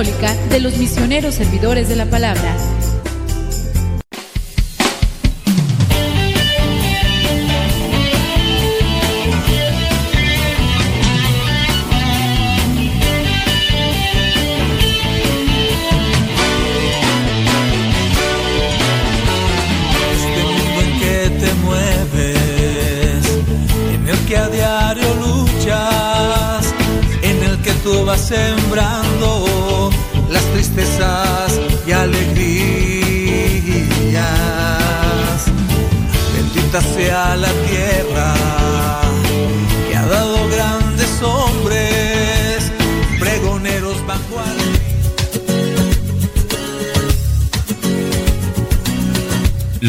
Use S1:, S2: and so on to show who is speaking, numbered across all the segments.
S1: De los Misioneros Servidores de la Palabra.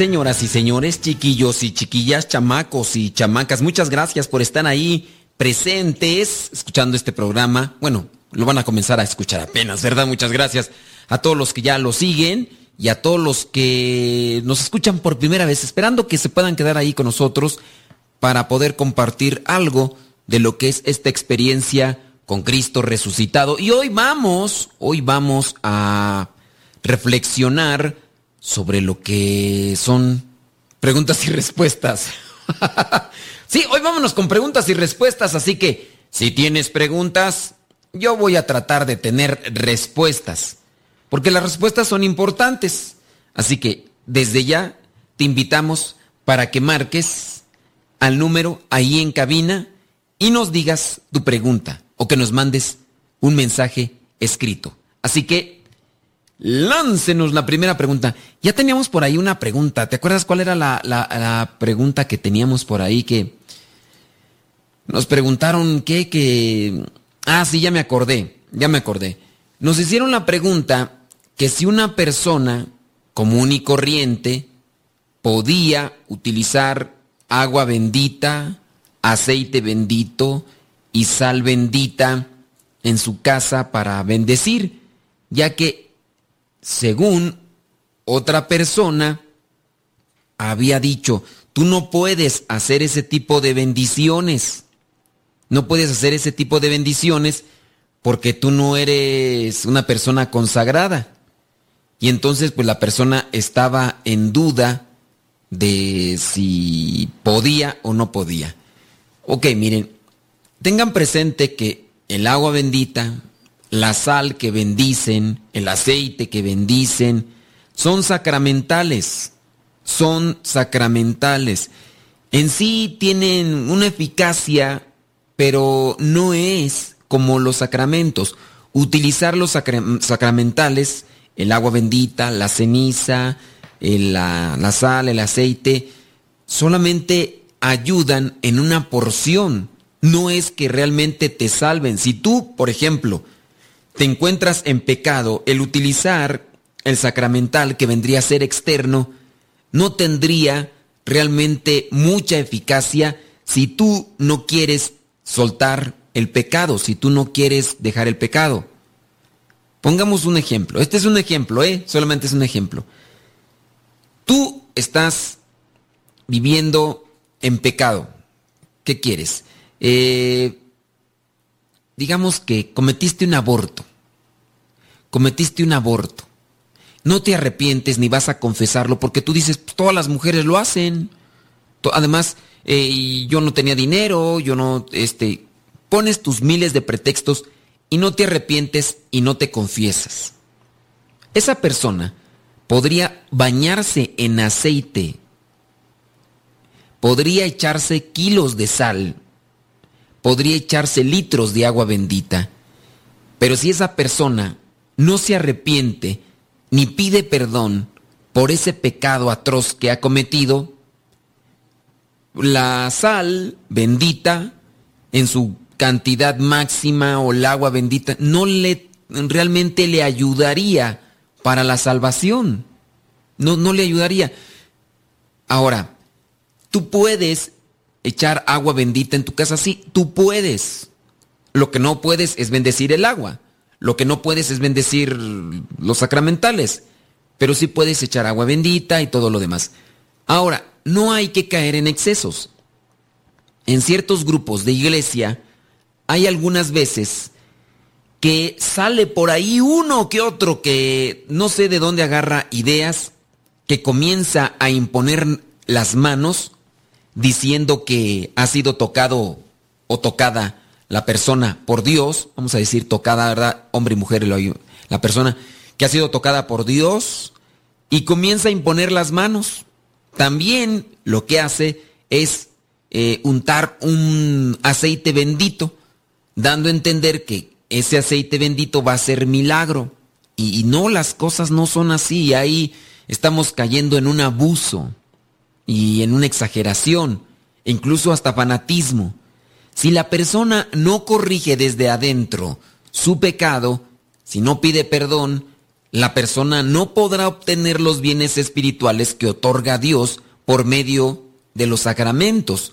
S2: Señoras y señores, chiquillos y chiquillas, chamacos y chamacas, muchas gracias por estar ahí presentes escuchando este programa. Bueno, lo van a comenzar a escuchar apenas, ¿verdad? Muchas gracias a todos los que ya lo siguen y a todos los que nos escuchan por primera vez, esperando que se puedan quedar ahí con nosotros para poder compartir algo de lo que es esta experiencia con Cristo resucitado. Y hoy vamos, hoy vamos a reflexionar sobre lo que son preguntas y respuestas. sí, hoy vámonos con preguntas y respuestas, así que si tienes preguntas, yo voy a tratar de tener respuestas, porque las respuestas son importantes. Así que desde ya te invitamos para que marques al número ahí en cabina y nos digas tu pregunta o que nos mandes un mensaje escrito. Así que Láncenos la primera pregunta. Ya teníamos por ahí una pregunta. ¿Te acuerdas cuál era la, la, pregunta que teníamos por ahí? Que nos preguntaron qué, que... Ah, sí, ya me acordé, ya me acordé. Nos hicieron la pregunta que si una persona común y corriente podía utilizar agua bendita, aceite bendito y sal bendita en su casa para bendecir, ya que según otra persona, había dicho, tú no puedes hacer ese tipo de bendiciones. No puedes hacer ese tipo de bendiciones porque tú no eres una persona consagrada. Y entonces pues la persona estaba en duda de si podía o no podía. Ok, miren, tengan presente que el agua bendita, la sal que bendicen, el aceite que bendicen, son sacramentales, son sacramentales. En sí tienen una eficacia, pero no es como los sacramentos. Utilizar los sacra- sacramentales, el agua bendita, la ceniza, el- la sal, el aceite, solamente ayudan en una porción. No es que realmente te salven. Si tú, por ejemplo, te encuentras en pecado, el utilizar el sacramental que vendría a ser externo no tendría realmente mucha eficacia si tú no quieres soltar el pecado, si tú no quieres dejar el pecado. Pongamos un ejemplo. Este es un ejemplo, ¿eh? Solamente es un ejemplo. Tú estás viviendo en pecado. ¿Qué quieres? Eh, digamos que cometiste un aborto. Cometiste un aborto. No te arrepientes ni vas a confesarlo porque tú dices, "Pues, todas las mujeres lo hacen. Además, eh, yo no tenía dinero, yo no, este, pones tus miles de pretextos y no te arrepientes y no te confiesas. Esa persona podría bañarse en aceite, podría echarse kilos de sal, podría echarse litros de agua bendita, pero si esa persona no se arrepiente ni pide perdón por ese pecado atroz que ha cometido, la sal bendita en su cantidad máxima o el agua bendita no le realmente le ayudaría para la salvación. No, no le ayudaría. Ahora, tú puedes echar agua bendita en tu casa, sí, tú puedes. Lo que no puedes es bendecir el agua. Lo que no puedes es bendecir los sacramentales. Pero sí puedes echar agua bendita y todo lo demás. Ahora, no hay que caer en excesos. En ciertos grupos de iglesia hay algunas veces que sale por ahí uno que otro que no sé de dónde agarra ideas, que comienza a imponer las manos diciendo que ha sido tocado o tocada la persona por Dios, vamos a decir tocada, ¿verdad? Hombre y mujer, la persona que ha sido tocada por Dios y comienza a imponer las manos. También lo que hace es eh, untar un aceite bendito, dando a entender que ese aceite bendito va a ser milagro. Y, y no, las cosas no son así. Ahí estamos cayendo en un abuso y en una exageración, incluso hasta fanatismo. Si la persona no corrige desde adentro su pecado, si no pide perdón, la persona no podrá obtener los bienes espirituales que otorga Dios por medio de los sacramentos.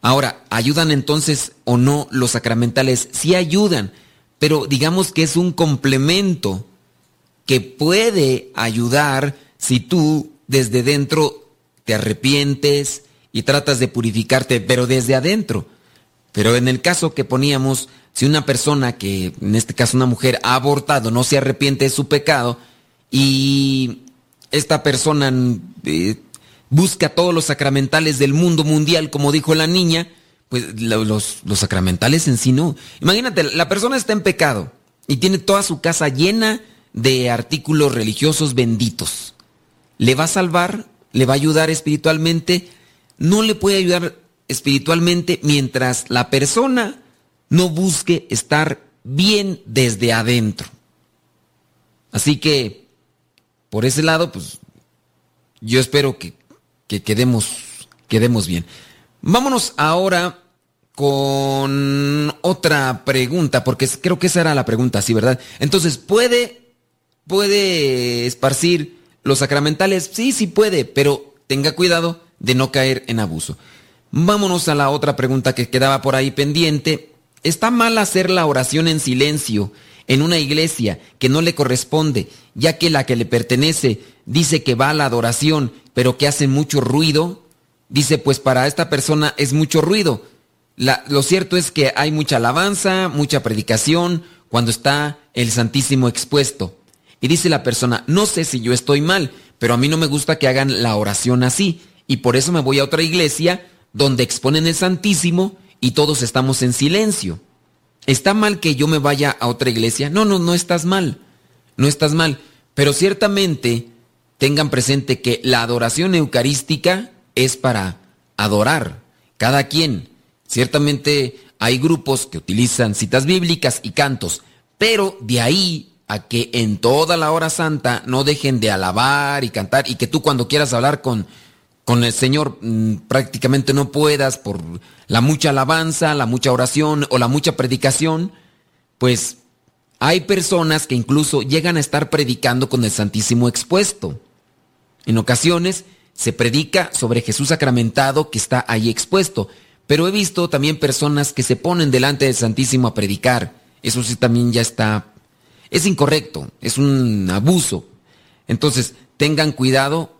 S2: Ahora, ¿ayudan entonces o no los sacramentales? Sí ayudan, pero digamos que es un complemento que puede ayudar si tú desde dentro te arrepientes y tratas de purificarte, pero desde adentro. Pero en el caso que poníamos, si una persona que, en este caso una mujer, ha abortado, no se arrepiente de su pecado y esta persona eh, busca todos los sacramentales del mundo mundial, como dijo la niña, pues los, los sacramentales en sí no. Imagínate, la persona está en pecado y tiene toda su casa llena de artículos religiosos benditos. ¿Le va a salvar? ¿Le va a ayudar espiritualmente? No le puede ayudar espiritualmente mientras la persona no busque estar bien desde adentro. Así que, por ese lado, pues yo espero que que quedemos, quedemos bien. Vámonos ahora con otra pregunta, porque creo que esa era la pregunta, sí, ¿verdad? Entonces, ¿puede, puede esparcir los sacramentales? Sí, sí puede, pero tenga cuidado de no caer en abuso. Vámonos a la otra pregunta que quedaba por ahí pendiente. ¿Está mal hacer la oración en silencio en una iglesia que no le corresponde, ya que la que le pertenece dice que va a la adoración, pero que hace mucho ruido? Dice, pues para esta persona es mucho ruido. lo cierto es que hay mucha alabanza, mucha predicación cuando está el Santísimo expuesto. Y dice la persona, no sé si yo estoy mal, pero a mí no me gusta que hagan la oración así. Y por eso me voy a otra iglesia donde exponen el Santísimo y todos estamos en silencio. ¿Está mal que yo me vaya a otra iglesia? No, no, no estás mal. No estás mal. Pero ciertamente tengan presente que la adoración eucarística es para adorar. Cada quien. Ciertamente hay grupos que utilizan citas bíblicas y cantos, pero de ahí a que en toda la hora santa no dejen de alabar y cantar y que tú cuando quieras hablar con con el Señor mm, prácticamente no puedas por la mucha alabanza, la mucha oración o la mucha predicación, pues hay personas que incluso llegan a estar predicando con el Santísimo expuesto. En ocasiones se predica sobre Jesús sacramentado que está ahí expuesto, pero he visto también personas que se ponen delante del Santísimo a predicar. Eso sí también ya está... Es incorrecto, es un abuso. Entonces, tengan cuidado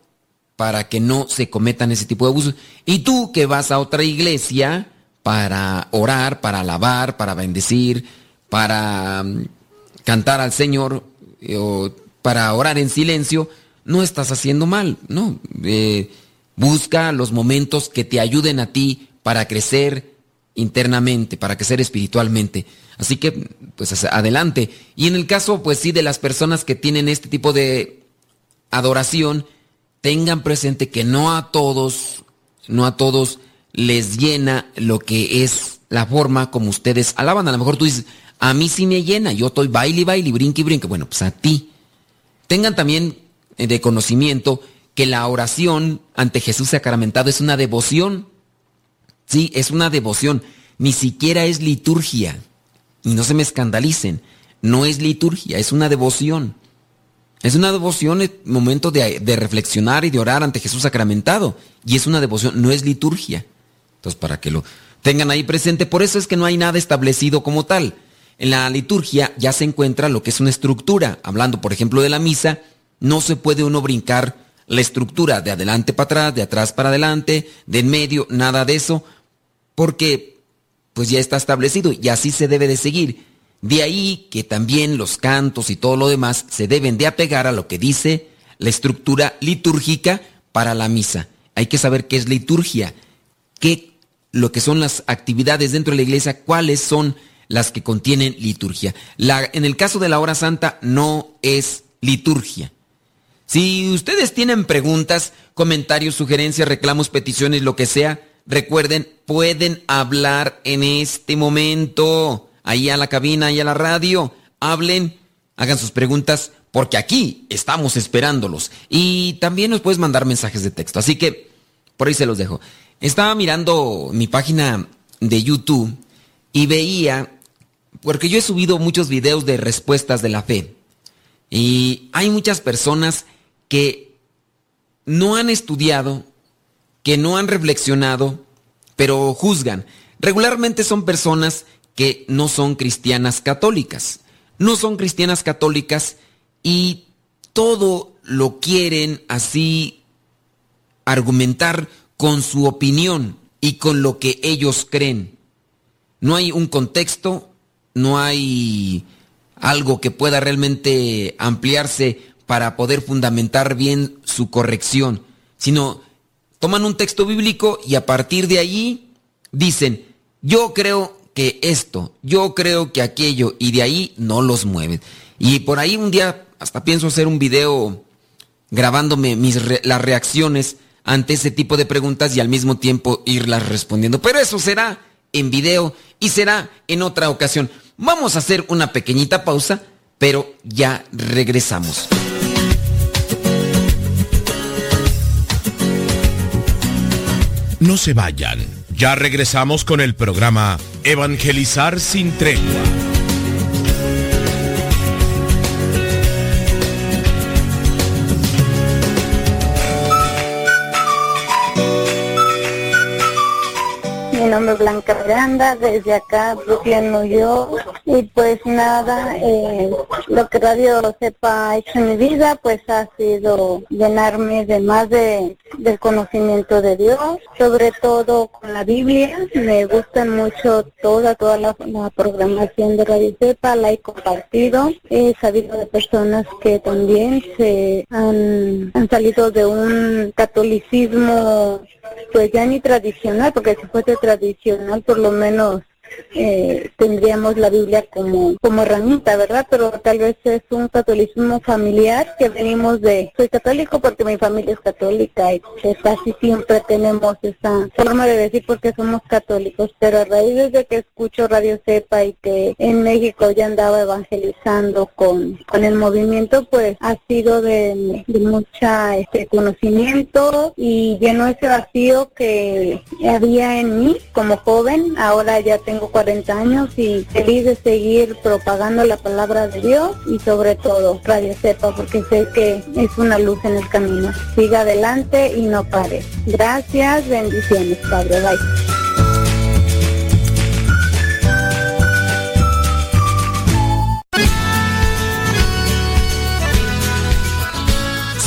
S2: para que no se cometan ese tipo de abusos. Y tú que vas a otra iglesia para orar, para alabar, para bendecir, para mm, cantar al Señor eh, o para orar en silencio, no estás haciendo mal, ¿no? Eh, busca los momentos que te ayuden a ti para crecer internamente, para crecer espiritualmente. Así que, pues adelante. Y en el caso, pues sí, de las personas que tienen este tipo de adoración, tengan presente que no a todos, no a todos les llena lo que es la forma como ustedes alaban. A lo mejor tú dices, a mí sí me llena, yo estoy baile, baile, brinque, brinque. Bueno, pues a ti. Tengan también eh, de conocimiento que la oración ante Jesús sacramentado es una devoción. Sí, es una devoción. Ni siquiera es liturgia. Y no se me escandalicen. No es liturgia, es una devoción. Es una devoción, es momento de, de, reflexionar y de orar ante Jesús sacramentado. Y es una devoción, no es liturgia. Entonces, para que lo tengan ahí presente, por eso es que no hay nada establecido como tal. En la liturgia ya se encuentra lo que es una estructura. Hablando, por ejemplo, de la misa, no se puede uno brincar la estructura de adelante para atrás, de atrás para adelante, de en medio, nada de eso, porque pues ya está establecido y así se debe de seguir. De ahí que también los cantos y todo lo demás se deben de apegar a lo que dice la estructura litúrgica para la misa. Hay que saber qué es liturgia, qué lo que son las actividades dentro de la iglesia, cuáles son las que contienen liturgia. En el caso de la hora santa no es liturgia. Si ustedes tienen preguntas, comentarios, sugerencias, reclamos, peticiones, lo que sea, recuerden, pueden hablar en este momento, ahí a la cabina, ahí a la radio, hablen, hagan sus preguntas, porque aquí estamos esperándolos. Y también nos puedes mandar mensajes de texto, así que por ahí se los dejo. Estaba mirando mi página de YouTube y veía, porque yo he subido muchos videos de respuestas de la fe, y hay muchas personas que no han estudiado, que no han reflexionado, pero juzgan. Regularmente son personas que no son cristianas católicas. No son cristianas católicas y todo lo quieren así argumentar con su opinión y con lo que ellos creen. No hay un contexto, no hay algo que pueda realmente ampliarse para poder fundamentar bien su corrección, sino toman un texto bíblico y a partir de allí dicen, yo creo que esto, yo creo que aquello, y de ahí no los mueven. Y por ahí un día hasta pienso hacer un video grabándome mis las reacciones ante ese tipo de preguntas y al mismo tiempo irlas respondiendo. Pero eso será en video y será en otra ocasión. Vamos a hacer una pequeñita pausa, pero ya regresamos.
S3: No se vayan. Ya regresamos con el programa Evangelizar sin tregua.
S4: Nombre es Blanca Miranda, desde acá, Brooklyn, New York. Y pues nada, eh, lo que Radio Sepa ha hecho en mi vida, pues ha sido llenarme de más de, del conocimiento de Dios, sobre todo con la Biblia. Me gusta mucho toda, toda la, programación de Radio Sepa, la he compartido. He sabido de personas que también se han, han salido de un catolicismo, pues ya ni tradicional, porque si fuese tradicional, tradicional, por lo menos eh, tendríamos la Biblia como, como herramienta, ¿verdad? Pero tal vez es un catolicismo familiar que venimos de, soy católico porque mi familia es católica y casi siempre tenemos esa forma de decir porque somos católicos, pero a raíz de que escucho Radio Cepa y que en México ya andaba evangelizando con, con el movimiento, pues ha sido de, de mucha este conocimiento y llenó ese vacío que había en mí como joven, ahora ya tengo 40 años y feliz de seguir propagando la palabra de Dios y sobre todo Radio Cepa porque sé que es una luz en el camino. Siga adelante y no pare. Gracias, bendiciones, Padre. Bye.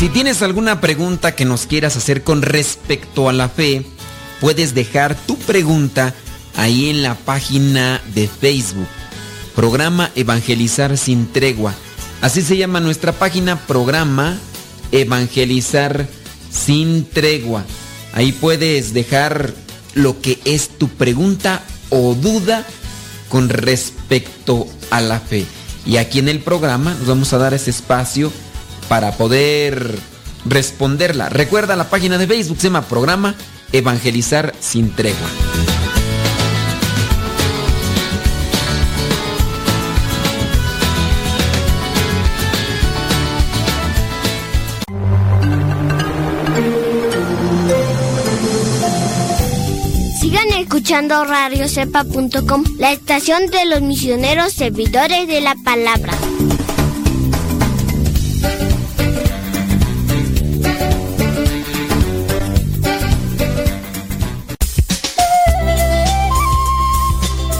S2: Si tienes alguna pregunta que nos quieras hacer con respecto a la fe, puedes dejar tu pregunta ahí en la página de Facebook. Programa Evangelizar sin tregua. Así se llama nuestra página, programa Evangelizar sin tregua. Ahí puedes dejar lo que es tu pregunta o duda con respecto a la fe. Y aquí en el programa nos vamos a dar ese espacio para poder responderla. Recuerda la página de Facebook, se llama Programa Evangelizar sin tregua.
S5: escuchando radiocepa.com, la estación de los misioneros servidores de la palabra.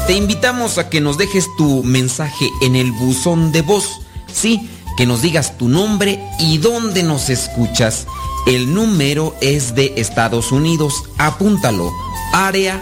S2: Te invitamos a que nos dejes tu mensaje en el buzón de voz. Sí, que nos digas tu nombre y dónde nos escuchas. El número es de Estados Unidos. Apúntalo. Área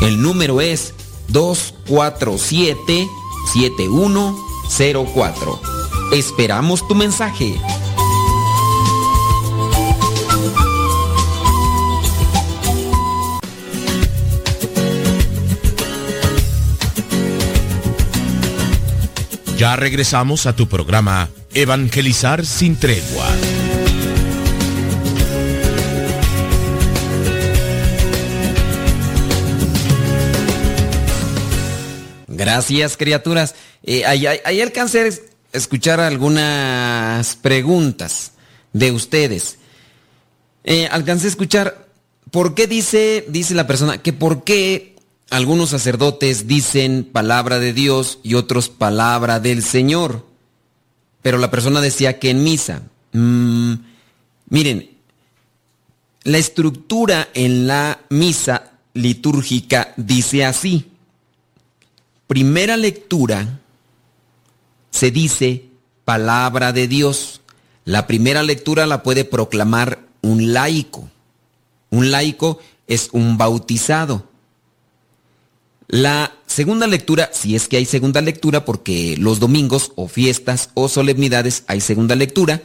S2: El número es 247 7104. Esperamos tu mensaje.
S3: Ya regresamos a tu programa Evangelizar sin tregua.
S2: Gracias, criaturas. Eh, ahí, alcancé a escuchar algunas preguntas de ustedes. Eh, alcancé a escuchar por qué dice, dice la persona, que por qué algunos sacerdotes dicen palabra de Dios y otros palabra del Señor. Pero la persona decía que en misa. Mm, miren, la estructura en la misa litúrgica dice así primera lectura se dice palabra de Dios. La primera lectura la puede proclamar un laico. Un laico es un bautizado. La segunda lectura, si es que hay segunda lectura, porque los domingos o fiestas o solemnidades hay segunda lectura,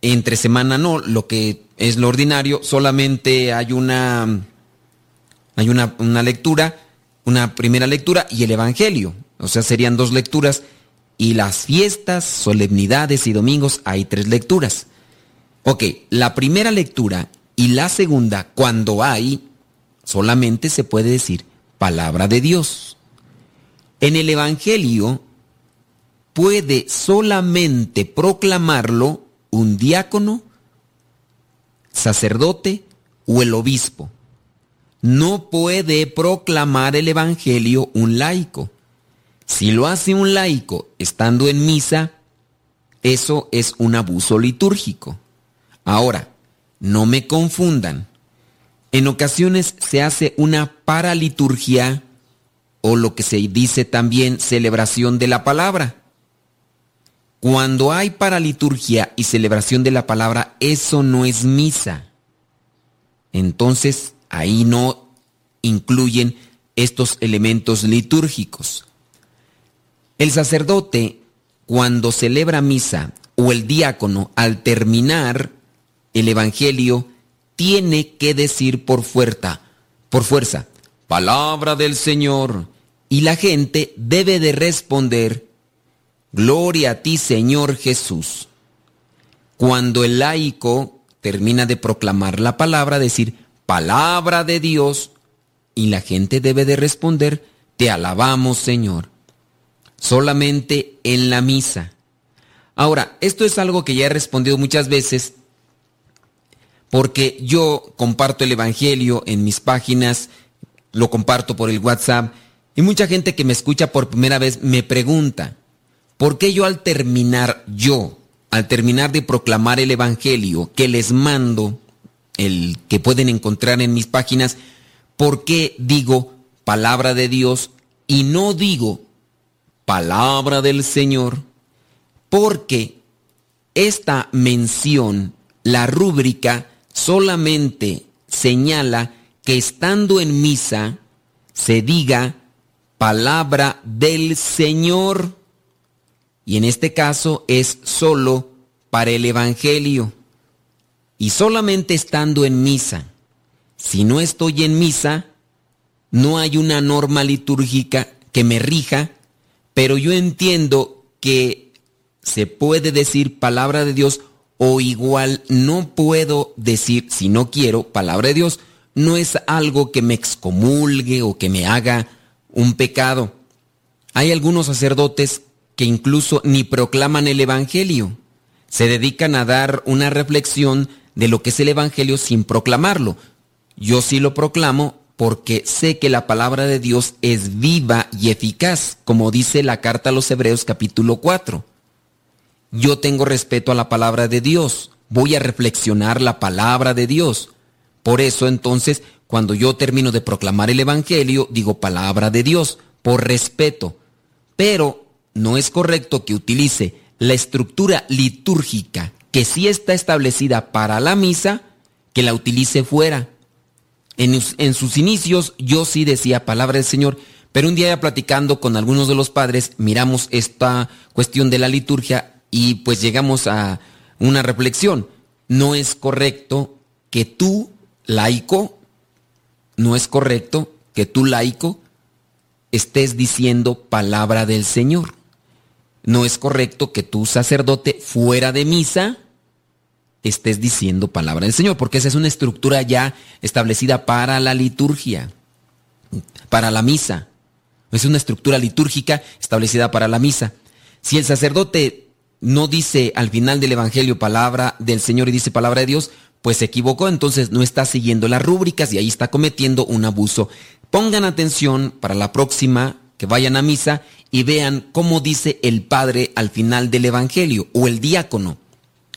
S2: entre semana no, lo que es lo ordinario, solamente hay una, hay una, una lectura una primera lectura y el Evangelio. O sea, serían dos lecturas. Y las fiestas, solemnidades y domingos hay tres lecturas. Ok, la primera lectura y la segunda, cuando hay, solamente se puede decir palabra de Dios. En el Evangelio puede solamente proclamarlo un diácono, sacerdote o el obispo no puede proclamar el Evangelio un laico. Si lo hace un laico estando en misa, eso es un abuso litúrgico. Ahora, no me confundan. En ocasiones se hace una paraliturgia o lo que se dice también celebración de la palabra. Cuando hay paraliturgia y celebración de la palabra, eso no es misa. Entonces, ahí no incluyen estos elementos litúrgicos. El sacerdote, cuando celebra misa, o el diácono, al terminar el Evangelio, tiene que decir por fuerza, por fuerza, palabra del Señor, y la gente debe de responder, gloria a ti Señor Jesús. Cuando el laico termina de proclamar la palabra, decir, palabra de Dios y la gente debe de responder, te alabamos Señor. Solamente en la misa. Ahora, esto es algo que ya he respondido muchas veces porque yo comparto el Evangelio en mis páginas, lo comparto por el WhatsApp y mucha gente que me escucha por primera vez me pregunta, ¿por qué yo al terminar, yo, al terminar de proclamar el Evangelio que les mando, el que pueden encontrar en mis páginas, ¿por qué digo palabra de Dios y no digo palabra del Señor? Porque esta mención, la rúbrica, solamente señala que estando en misa se diga palabra del Señor. Y en este caso es solo para el Evangelio y solamente estando en misa. Si no estoy en misa, no hay una norma litúrgica que me rija, pero yo entiendo que se puede decir palabra de Dios o igual no puedo decir, si no quiero, palabra de Dios. No es algo que me excomulgue o que me haga un pecado. Hay algunos sacerdotes que incluso ni proclaman el Evangelio. Se dedican a dar una reflexión de lo que es el Evangelio sin proclamarlo. Yo sí lo proclamo porque sé que la palabra de Dios es viva y eficaz, como dice la carta a los Hebreos capítulo 4. Yo tengo respeto a la palabra de Dios, voy a reflexionar la palabra de Dios. Por eso entonces, cuando yo termino de proclamar el Evangelio, digo palabra de Dios, por respeto. Pero no es correcto que utilice la estructura litúrgica que sí está establecida para la misa, que la utilice fuera. En, sus inicios yo sí decía palabra del Señor, pero un día ya platicando con algunos de los padres, miramos esta cuestión de la liturgia y pues llegamos a una reflexión. No es correcto que tú, laico, no es correcto que tú, laico, estés diciendo palabra del Señor. No es correcto que tú, sacerdote, fuera de misa, estés diciendo palabra del Señor, porque esa es una estructura ya establecida para la liturgia, para la misa. Es una estructura litúrgica establecida para la misa. Si el sacerdote no dice al final del Evangelio palabra del Señor y dice palabra de Dios, pues se equivocó, entonces no está siguiendo las rúbricas y ahí está cometiendo un abuso. Pongan atención para la próxima que vayan a misa y vean cómo dice el Padre al final del Evangelio o el diácono.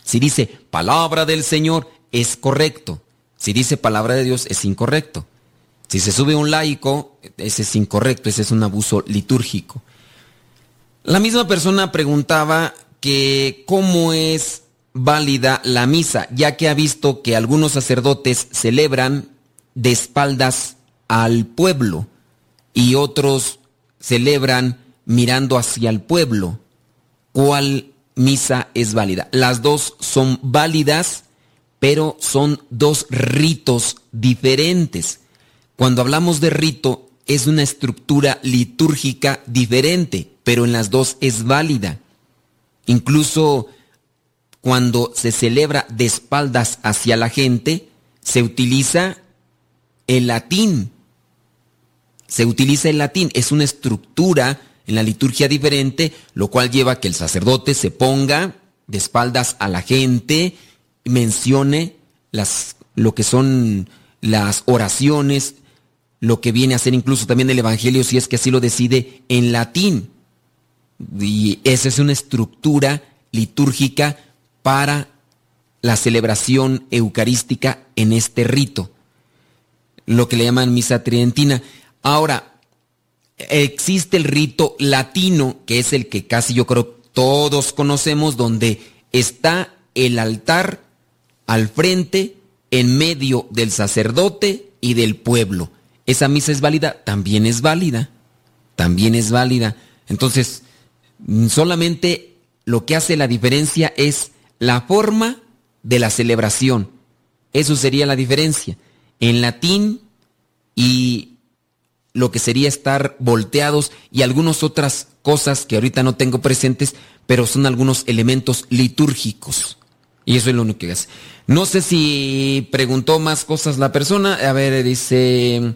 S2: Si dice palabra del Señor, es correcto. Si dice palabra de Dios, es incorrecto. Si se sube un laico, ese es incorrecto, ese es un abuso litúrgico. La misma persona preguntaba que cómo es válida la misa, ya que ha visto que algunos sacerdotes celebran de espaldas al pueblo y otros celebran mirando hacia el pueblo. ¿Cuál misa es válida. Las dos son válidas, pero son dos ritos diferentes. Cuando hablamos de rito, es una estructura litúrgica diferente, pero en las dos es válida. Incluso cuando se celebra de espaldas hacia la gente, se utiliza el latín. Se utiliza el latín, es una estructura en la liturgia diferente, lo cual lleva a que el sacerdote se ponga de espaldas a la gente, mencione las, lo que son las oraciones, lo que viene a ser incluso también el Evangelio, si es que así lo decide, en latín. Y esa es una estructura litúrgica para la celebración eucarística en este rito, lo que le llaman misa tridentina. Ahora, existe el rito latino, que es el que casi yo creo todos conocemos, donde está el altar al frente, en medio del sacerdote y del pueblo. ¿Esa misa es válida? También es válida. También es válida. Entonces, solamente lo que hace la diferencia es la forma de la celebración. Eso sería la diferencia. En latín y lo que sería estar volteados y algunas otras cosas que ahorita no tengo presentes, pero son algunos elementos litúrgicos. Y eso es lo único que hace. No sé si preguntó más cosas la persona. A ver, dice...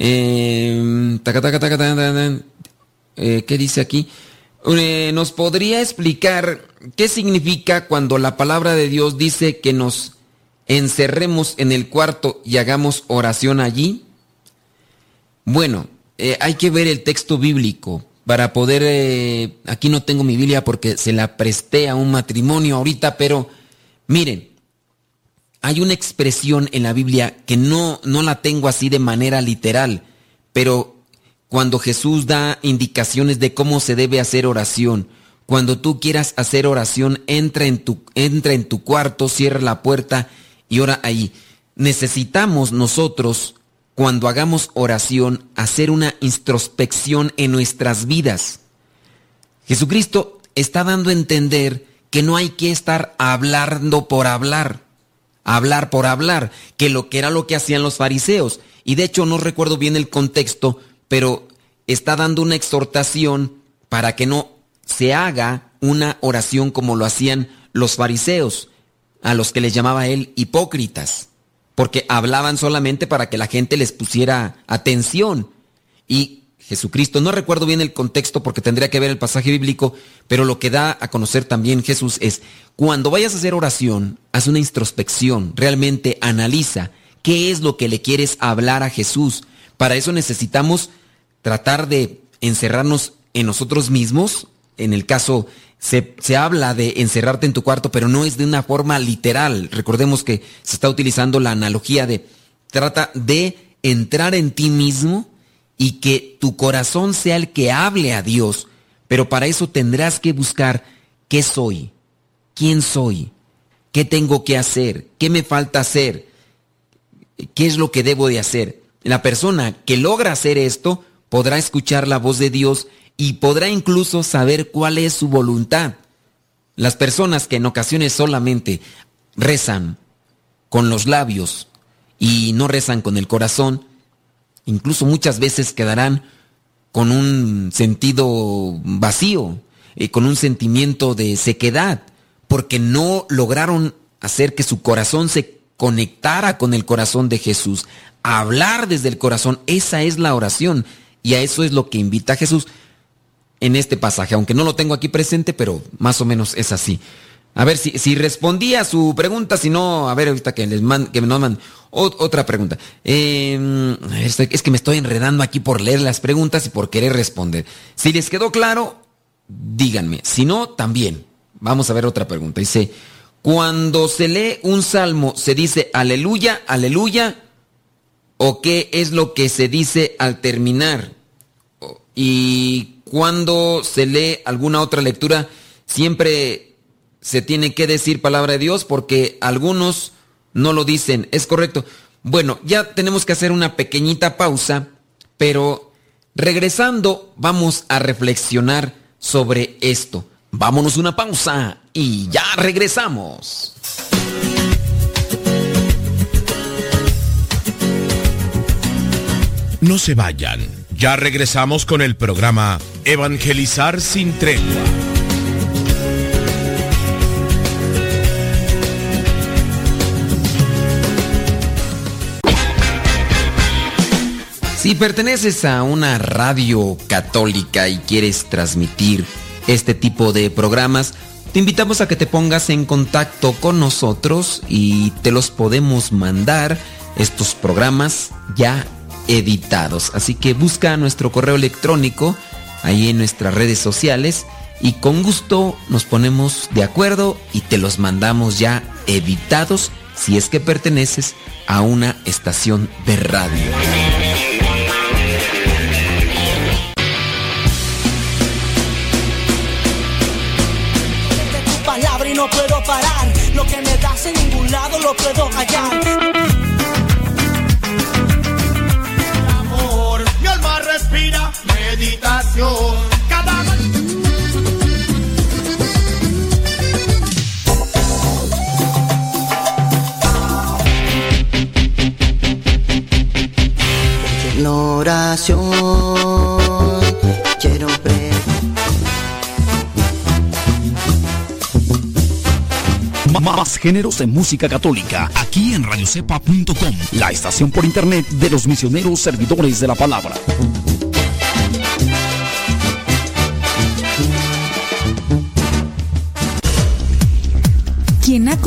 S2: Eh, eh, ¿Qué dice aquí? Eh, ¿Nos podría explicar qué significa cuando la palabra de Dios dice que nos encerremos en el cuarto y hagamos oración allí? Bueno, eh, hay que ver el texto bíblico para poder... Eh, aquí no tengo mi Biblia porque se la presté a un matrimonio ahorita, pero miren, hay una expresión en la Biblia que no, no la tengo así de manera literal, pero cuando Jesús da indicaciones de cómo se debe hacer oración, cuando tú quieras hacer oración, entra en tu, entra en tu cuarto, cierra la puerta y ora ahí. Necesitamos nosotros cuando hagamos oración, hacer una introspección en nuestras vidas. Jesucristo está dando a entender que no hay que estar hablando por hablar, hablar por hablar, que lo que era lo que hacían los fariseos. Y de hecho no recuerdo bien el contexto, pero está dando una exhortación para que no se haga una oración como lo hacían los fariseos, a los que les llamaba él hipócritas porque hablaban solamente para que la gente les pusiera atención. Y Jesucristo. No recuerdo bien el contexto porque tendría que ver el pasaje bíblico, pero lo que da a conocer también Jesús es, cuando vayas a hacer oración, haz una introspección, realmente analiza qué es lo que le quieres hablar a Jesús. Para eso necesitamos tratar de encerrarnos en nosotros mismos. En el caso, se, se, habla de encerrarte en tu cuarto, pero no es de una forma literal. Recordemos que se está utilizando la analogía de, trata de entrar en ti mismo y que tu corazón sea el que hable a Dios, pero para eso tendrás que buscar qué soy, quién soy, qué tengo que hacer, qué me falta hacer, qué es lo que debo de hacer. La persona que logra hacer esto podrá escuchar la voz de Dios y podrá incluso saber cuál es su voluntad. Las personas que en ocasiones solamente rezan con los labios y no rezan con el corazón, incluso muchas veces quedarán con un sentido vacío, eh, con un sentimiento de sequedad, porque no lograron hacer que su corazón se conectara con el corazón de Jesús. hablar desde el corazón, esa es la oración. Y a eso es lo que invita a Jesús en este pasaje, aunque no lo tengo aquí presente, pero más o menos es así. A ver si, si respondía a su pregunta, si no, a ver ahorita que les man, que me mandan otra pregunta. Em, es que me estoy enredando aquí por leer las preguntas y por querer responder. Si les quedó claro, díganme. Si no, también. Vamos a ver otra pregunta. Dice, cuando se lee un salmo, ¿se dice aleluya, aleluya? ¿O qué es lo que se dice al terminar? Y cuando se lee alguna otra lectura, siempre se tiene que decir palabra de Dios porque algunos no lo dicen. Es correcto. Bueno, ya tenemos que hacer una pequeñita pausa, pero regresando vamos a reflexionar sobre esto. Vámonos una pausa y ya regresamos.
S3: No se vayan, ya regresamos con el programa Evangelizar sin tregua.
S2: Si perteneces a una radio católica y quieres transmitir este tipo de programas, te invitamos a que te pongas en contacto con nosotros y te los podemos mandar estos programas ya editados. Así que busca nuestro correo electrónico ahí en nuestras redes sociales y con gusto nos ponemos de acuerdo y te los mandamos ya editados si es que perteneces a una estación de radio.
S6: Meditación. Cada
S7: La oración
S8: Más géneros en música católica, aquí en radiocepa.com, la estación por internet de los misioneros servidores de la palabra.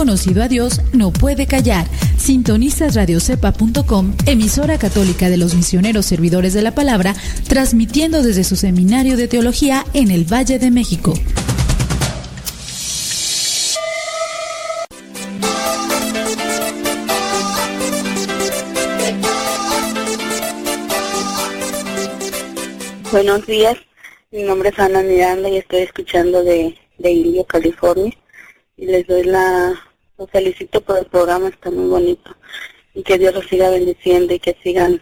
S9: Conocido a Dios no puede callar. Sintonizas radiocepa.com, emisora católica de los misioneros servidores de la palabra, transmitiendo desde su seminario de teología en el Valle de México.
S10: Buenos días, mi nombre es Ana Miranda y estoy escuchando de, de California. Y les doy la, los felicito por el programa, está muy bonito. Y que Dios los siga bendiciendo y que sigan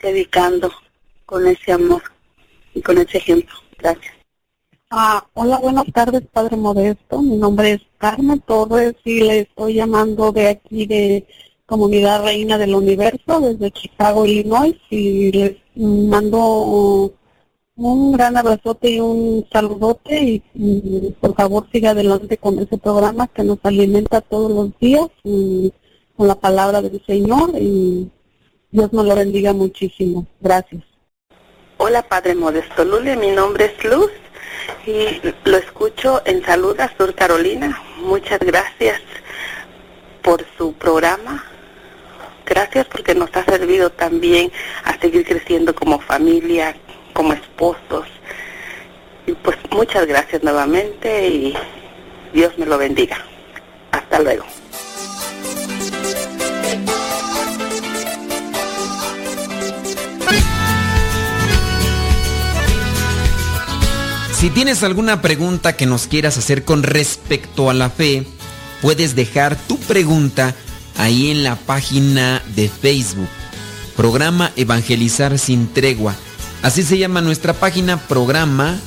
S10: dedicando con ese amor y con ese ejemplo. Gracias.
S11: Ah, hola, buenas tardes, Padre Modesto. Mi nombre es Carmen Torres y le estoy llamando de aquí de Comunidad Reina del Universo, desde Chicago, Illinois. Y les mando un gran abrazote y un saludote y, por favor siga adelante con ese programa que nos alimenta todos los días con la palabra del Señor y Dios nos lo bendiga muchísimo. Gracias.
S10: Hola, Padre Modesto Lule, mi nombre es Luz y lo escucho en Saluda, Sur Carolina. Muchas gracias por su programa. Gracias porque nos ha servido también a seguir creciendo como familia, como esposos. Y pues muchas gracias nuevamente y Dios me lo bendiga. Hasta luego.
S2: Si tienes alguna pregunta que nos quieras hacer con respecto a la fe, puedes dejar tu pregunta ahí en la página de Facebook. Programa Evangelizar sin tregua. Así se llama nuestra página, programa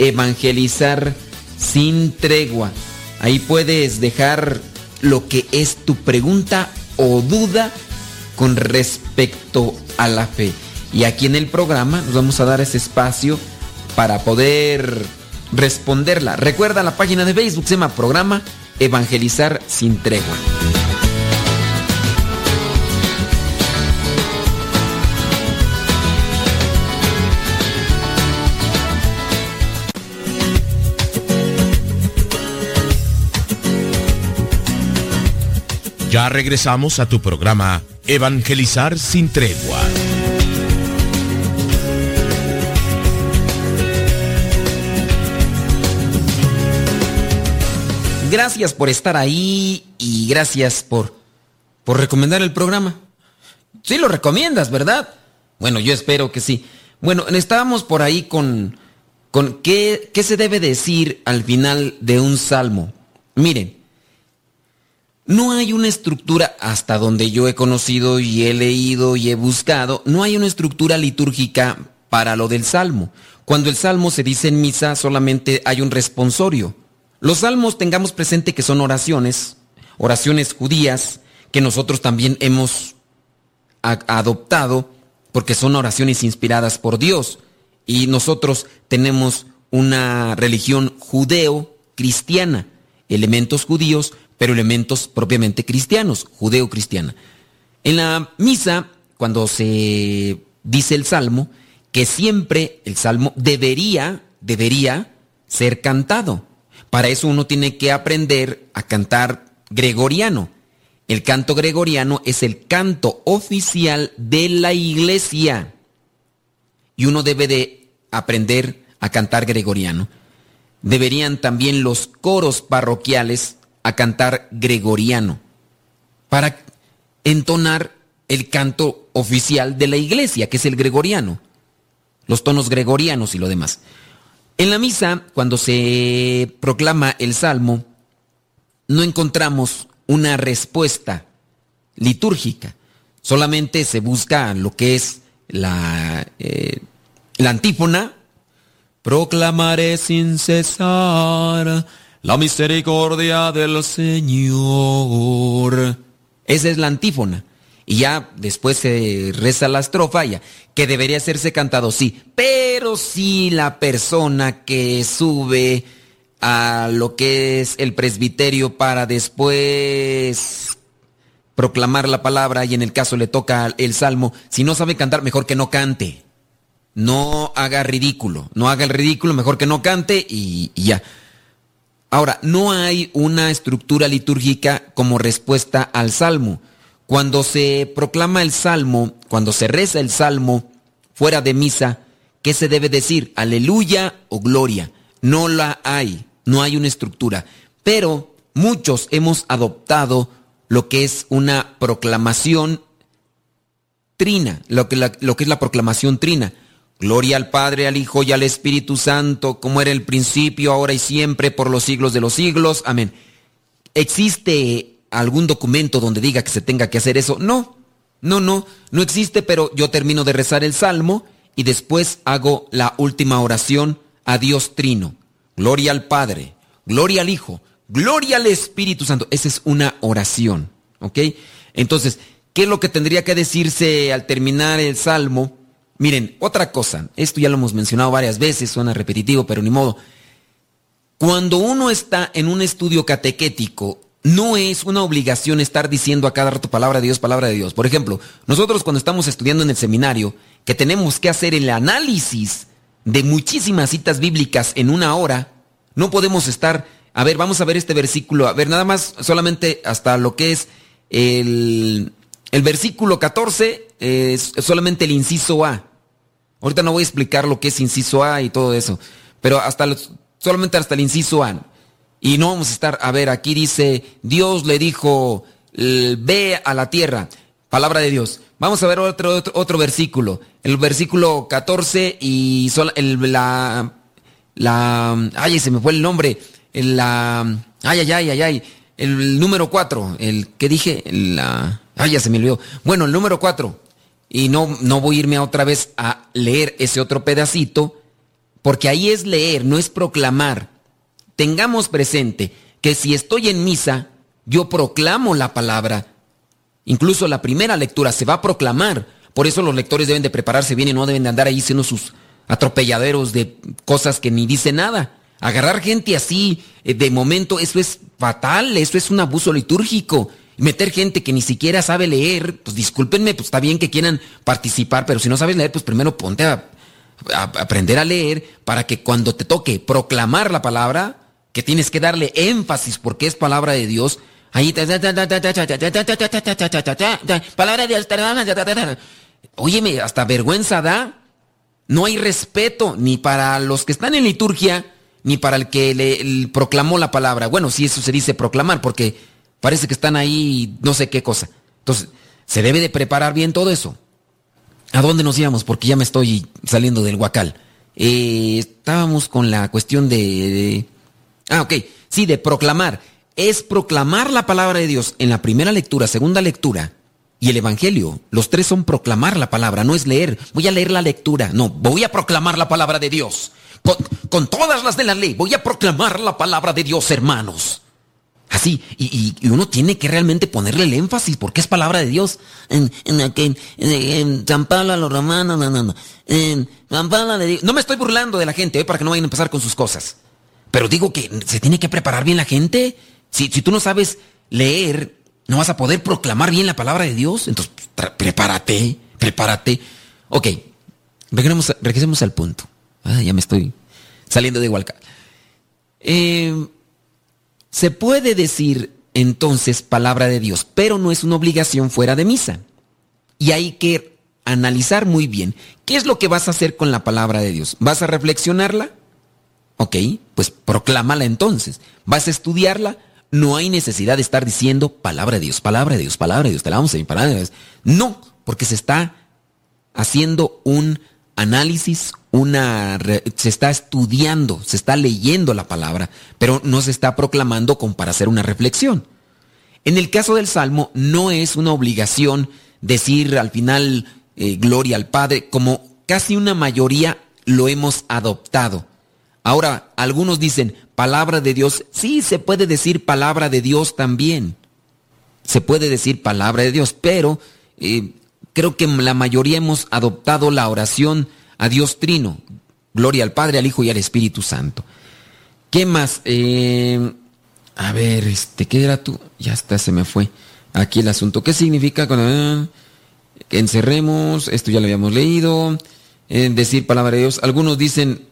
S2: Evangelizar sin tregua. Ahí puedes dejar lo que es tu pregunta o duda con respecto a la fe. Y aquí en el programa nos vamos a dar ese espacio para poder responderla. Recuerda la página de Facebook, se llama Programa Evangelizar sin tregua.
S3: Ya regresamos a tu programa Evangelizar sin tregua.
S2: Gracias por estar ahí y gracias por, por recomendar el programa. Sí lo recomiendas, ¿verdad? Bueno, yo espero que sí. Bueno, estábamos por ahí con, con qué, qué se debe decir al final de un salmo. Miren, no hay una estructura, hasta donde yo he conocido y he leído y he buscado, no hay una estructura litúrgica para lo del salmo. Cuando el salmo se dice en misa, solamente hay un responsorio. Los salmos tengamos presente que son oraciones, oraciones judías, que nosotros también hemos adoptado porque son oraciones inspiradas por Dios. Y nosotros tenemos una religión judeo-cristiana, elementos judíos, pero elementos propiamente cristianos, judeo-cristiana. En la misa, cuando se dice el salmo, que siempre el salmo debería, debería ser cantado. Para eso uno tiene que aprender a cantar gregoriano. El canto gregoriano es el canto oficial de la iglesia. Y uno debe de aprender a cantar gregoriano. Deberían también los coros parroquiales a cantar gregoriano para entonar el canto oficial de la iglesia, que es el gregoriano, los tonos gregorianos y lo demás. En la misa, cuando se proclama el salmo, no encontramos una respuesta litúrgica. Solamente se busca lo que es la, eh, la antífona. Proclamaré sin cesar la misericordia del Señor. Esa es la antífona. Y ya después se reza la estrofa, ya, que debería hacerse cantado, sí. Pero si la persona que sube a lo que es el presbiterio para después proclamar la palabra y en el caso le toca el salmo, si no sabe cantar, mejor que no cante. No haga ridículo, no haga el ridículo, mejor que no cante y, y ya. Ahora, no hay una estructura litúrgica como respuesta al salmo. Cuando se proclama el salmo, cuando se reza el salmo fuera de misa, ¿qué se debe decir? Aleluya o gloria. No la hay, no hay una estructura. Pero muchos hemos adoptado lo que es una proclamación trina, lo que, es la proclamación trina. Gloria al Padre, al Hijo y al Espíritu Santo, como era el principio, ahora y siempre, por los siglos de los siglos. Amén. Existe algún documento donde diga que se tenga que hacer eso. No, no, no, no existe, pero yo termino de rezar el salmo y después hago la última oración a Dios Trino. Gloria al Padre, gloria al Hijo, gloria al Espíritu Santo. Esa es una oración, ¿ok? Entonces, ¿qué es lo que tendría que decirse al terminar el salmo? Miren, otra cosa, esto ya lo hemos mencionado varias veces, suena repetitivo, pero ni modo. Cuando uno está en un estudio catequético no es una obligación estar diciendo a cada rato palabra de Dios, palabra de Dios. Por ejemplo, nosotros cuando estamos estudiando en el seminario, que tenemos que hacer el análisis de muchísimas citas bíblicas en una hora, no podemos estar, a ver, vamos a ver este versículo, a ver, nada más solamente hasta lo que es el, el versículo 14, es solamente el inciso A. Ahorita no voy a explicar lo que es inciso A y todo eso, pero hasta solamente hasta el inciso A. Y no vamos a estar, a ver, aquí dice, Dios le dijo, ve a la tierra, palabra de Dios. Vamos a ver otro, otro, versículo, el versículo 14 y el, la, la, ay, se me fue el nombre, el, la, ay, ay, ay, ay, ay, el número 4, el que dije, la, ay, ya se me olvidó. Bueno, el número 4, y no, no voy a irme otra vez a leer ese otro pedacito, porque ahí es leer, no es proclamar tengamos presente que si estoy en misa, yo proclamo la palabra. Incluso la primera lectura se va a proclamar. Por eso los lectores deben de prepararse bien y no deben de andar ahí siendo sus atropelladeros de cosas que ni dicen nada. Agarrar gente así eh, de momento, eso es fatal, eso es un abuso litúrgico. Meter gente que ni siquiera sabe leer, pues discúlpenme, pues está bien que quieran participar, pero si no sabes leer, pues primero ponte a aprender a leer para que cuando te toque proclamar la palabra, que tienes que darle énfasis porque es palabra de Dios, ahí palabra de Dios, óyeme, hasta vergüenza da. No hay respeto ni para los que están en liturgia, ni para el que le, proclamó la palabra. Bueno, si eso se dice proclamar, porque parece que están ahí no sé qué cosa. Entonces, se debe de preparar bien todo eso. ¿A dónde nos íbamos? Porque ya me estoy saliendo del huacal. estábamos con la cuestión de Ah, ok. Sí, de proclamar. Es proclamar la palabra de Dios en la primera lectura, segunda lectura y el Evangelio. Los tres son proclamar la palabra, no es leer. Voy a leer la lectura. No, voy a proclamar la palabra de Dios. Con, todas las de la ley, voy a proclamar la palabra de Dios, hermanos. Así, y, uno tiene que realmente ponerle el énfasis porque es palabra de Dios. En, en, en, San Pablo a los no, no, no. En San Pablo de Dios. No me estoy burlando de la gente, eh, para que no vayan a empezar con sus cosas. Pero digo que se tiene que preparar bien la gente. Si, si tú no sabes leer, no vas a poder proclamar bien la palabra de Dios. Entonces, prepárate, prepárate. Ok, regresemos, al punto. Ah, ya me estoy saliendo de igual. Eh, se puede decir entonces palabra de Dios, pero no es una obligación fuera de misa. Y hay que analizar muy bien qué es lo que vas a hacer con la palabra de Dios. ¿Vas a reflexionarla? Ok, pues proclámala entonces. ¿Vas a estudiarla? No hay necesidad de estar diciendo palabra de Dios, palabra de Dios, palabra de Dios, te la vamos a palabra de Dios. No, porque se está haciendo un análisis, una se está estudiando, se está leyendo la palabra, pero no se está proclamando como para hacer una reflexión. En el caso del Salmo, no es una obligación decir al final eh, gloria al Padre, como casi una mayoría lo hemos adoptado. Ahora, algunos dicen, palabra de Dios. Sí, se puede decir palabra de Dios también. Se puede decir palabra de Dios, pero eh, creo que la mayoría hemos adoptado la oración a Dios Trino. Gloria al Padre, al Hijo y al Espíritu Santo. ¿Qué más? Eh, a ver, este, ¿qué era tú? Ya está, se me fue. Aquí el asunto. ¿Qué significa cuando encerremos? Esto ya lo habíamos leído. Eh, decir palabra de Dios. Algunos dicen,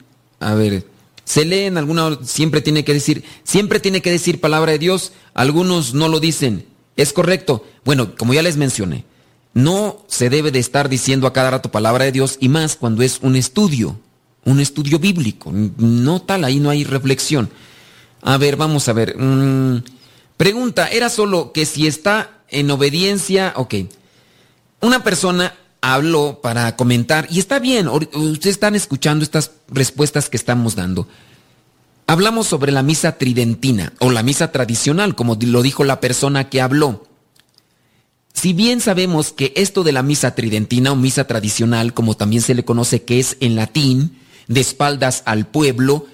S2: a ver, se lee en alguna, siempre tiene que decir, siempre tiene que decir palabra de Dios, algunos no lo dicen. ¿Es correcto? Bueno, como ya les mencioné, no se debe de estar diciendo a cada rato palabra de Dios y más cuando es un estudio, un estudio bíblico. No tal, ahí no hay reflexión. A ver, vamos a ver. Mm, pregunta, ¿era solo que si está en obediencia? Ok. Una persona habló para comentar, y está bien, ustedes están escuchando estas respuestas que estamos dando. Hablamos sobre la misa tridentina o la misa tradicional, como lo dijo la persona que habló. Si bien sabemos que esto de la misa tridentina o misa tradicional, como también se le conoce que es en latín, de espaldas al pueblo,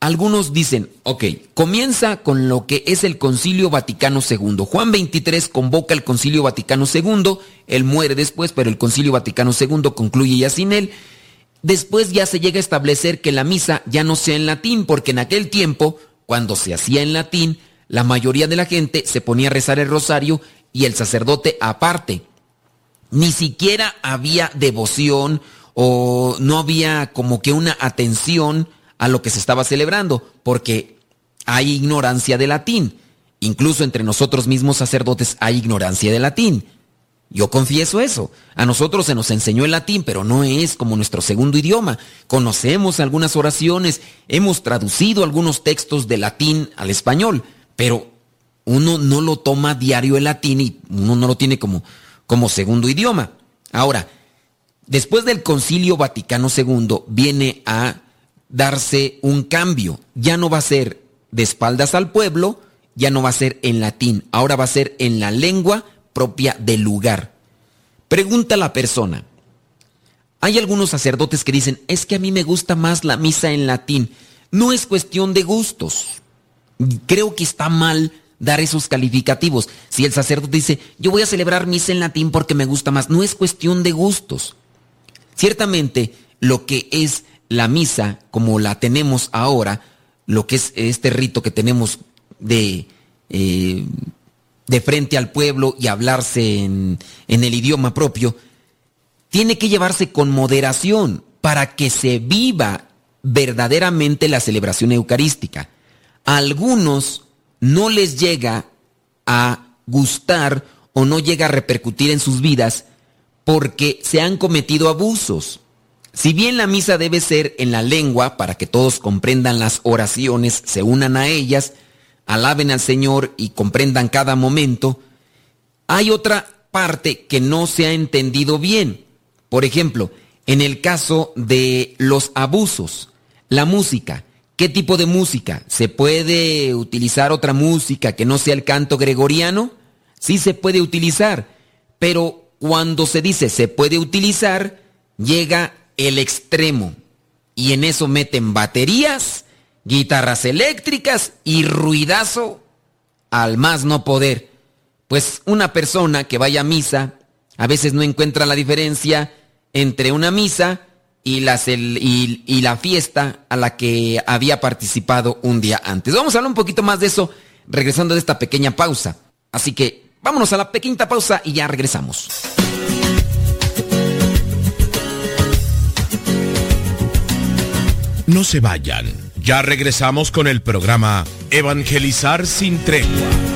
S2: algunos dicen, ok, comienza con lo que es el Concilio Vaticano II. Juan 23 convoca el Concilio Vaticano II, él muere después, pero el Concilio Vaticano II concluye ya sin él. Después ya se llega a establecer que la misa ya no sea en latín, porque en aquel tiempo, cuando se hacía en latín, la mayoría de la gente se ponía a rezar el rosario y el sacerdote aparte. Ni siquiera había devoción o no había como que una atención a lo que se estaba celebrando, porque hay ignorancia de latín. Incluso entre nosotros mismos sacerdotes hay ignorancia de latín. Yo confieso eso. A nosotros se nos enseñó el latín, pero no es como nuestro segundo idioma. Conocemos algunas oraciones, hemos traducido algunos textos de latín al español, pero uno no lo toma diario el latín y uno no lo tiene como, como segundo idioma. Ahora, después del Concilio Vaticano II viene a darse un cambio. Ya no va a ser de espaldas al pueblo, ya no va a ser en latín, ahora va a ser en la lengua propia del lugar. Pregunta la persona. Hay algunos sacerdotes que dicen, es que a mí me gusta más la misa en latín. No es cuestión de gustos. Creo que está mal dar esos calificativos. Si el sacerdote dice, yo voy a celebrar misa en latín porque me gusta más, no es cuestión de gustos. Ciertamente, lo que es la misa, como la tenemos ahora, lo que es este rito que tenemos de eh, de frente al pueblo y hablarse en, en el idioma propio, tiene que llevarse con moderación para que se viva verdaderamente la celebración eucarística. Algunos no les llega a gustar o no llega a repercutir en sus vidas porque se han cometido abusos. Si bien la misa debe ser en la lengua para que todos comprendan las oraciones, se unan a ellas, alaben al Señor y comprendan cada momento, hay otra parte que no se ha entendido bien. Por ejemplo, en el caso de los abusos, la música. ¿Qué tipo de música? ¿Se puede utilizar otra música que no sea el canto gregoriano? Sí se puede utilizar, pero cuando se dice se puede utilizar, llega el extremo y en eso meten baterías guitarras eléctricas y ruidazo al más no poder. Pues una persona que vaya a misa a veces no encuentra la diferencia entre una misa y, la fiesta a la que había participado un día antes. Vamos a hablar un poquito más de eso regresando de esta pequeña pausa. Así que vámonos a la pequeña pausa y ya regresamos.
S3: No se vayan. Ya regresamos con el programa Evangelizar sin tregua.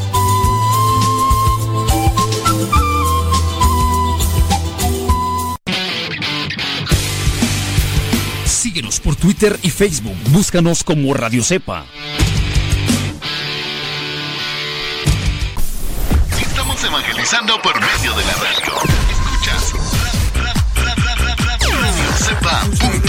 S8: Por Twitter y Facebook. Búscanos como Radio Cepa.
S12: Estamos evangelizando por medio de la radio.
S10: Mi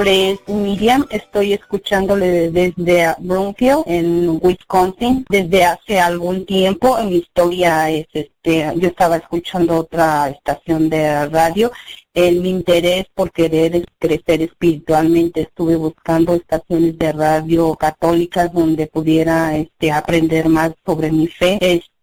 S10: nombre es Miriam, estoy escuchándole desde Broomfield, en Wisconsin, desde hace algún tiempo. Mi historia es, este, yo estaba escuchando otra estación de radio. En mi interés por querer crecer espiritualmente estuve buscando estaciones de radio católicas donde pudiera este aprender más sobre mi fe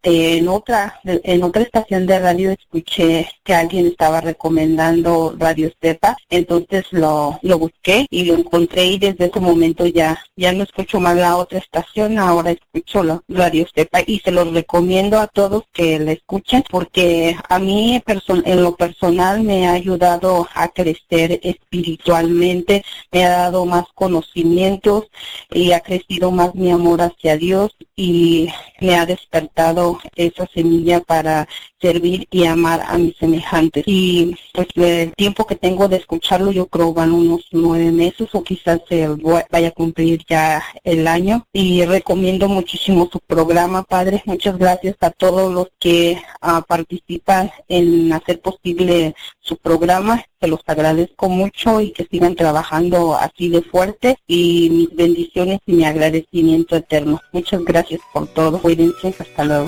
S10: en otra en otra estación de radio escuché que alguien estaba recomendando Radio Cepa, entonces lo, lo busqué y lo encontré y desde ese momento ya ya no escucho más la otra estación, ahora escucho la Radio Cepa y se los recomiendo a todos que la escuchen porque a mí en lo personal me ha ayudado a crecer espiritualmente, me ha dado más conocimientos y ha crecido más mi amor hacia Dios y me ha despertado esa semilla para servir y amar a mis semejantes. Y pues el tiempo que tengo de escucharlo yo creo van unos nueve meses o quizás se vaya a cumplir ya el año. Y recomiendo muchísimo su programa, Padre. Muchas gracias a todos los que uh, participan en hacer posible su programa. Se los agradezco mucho y que sigan trabajando así de fuerte y mis bendiciones y mi agradecimiento eterno. Muchas gracias por todo. Cuídense. Hasta luego.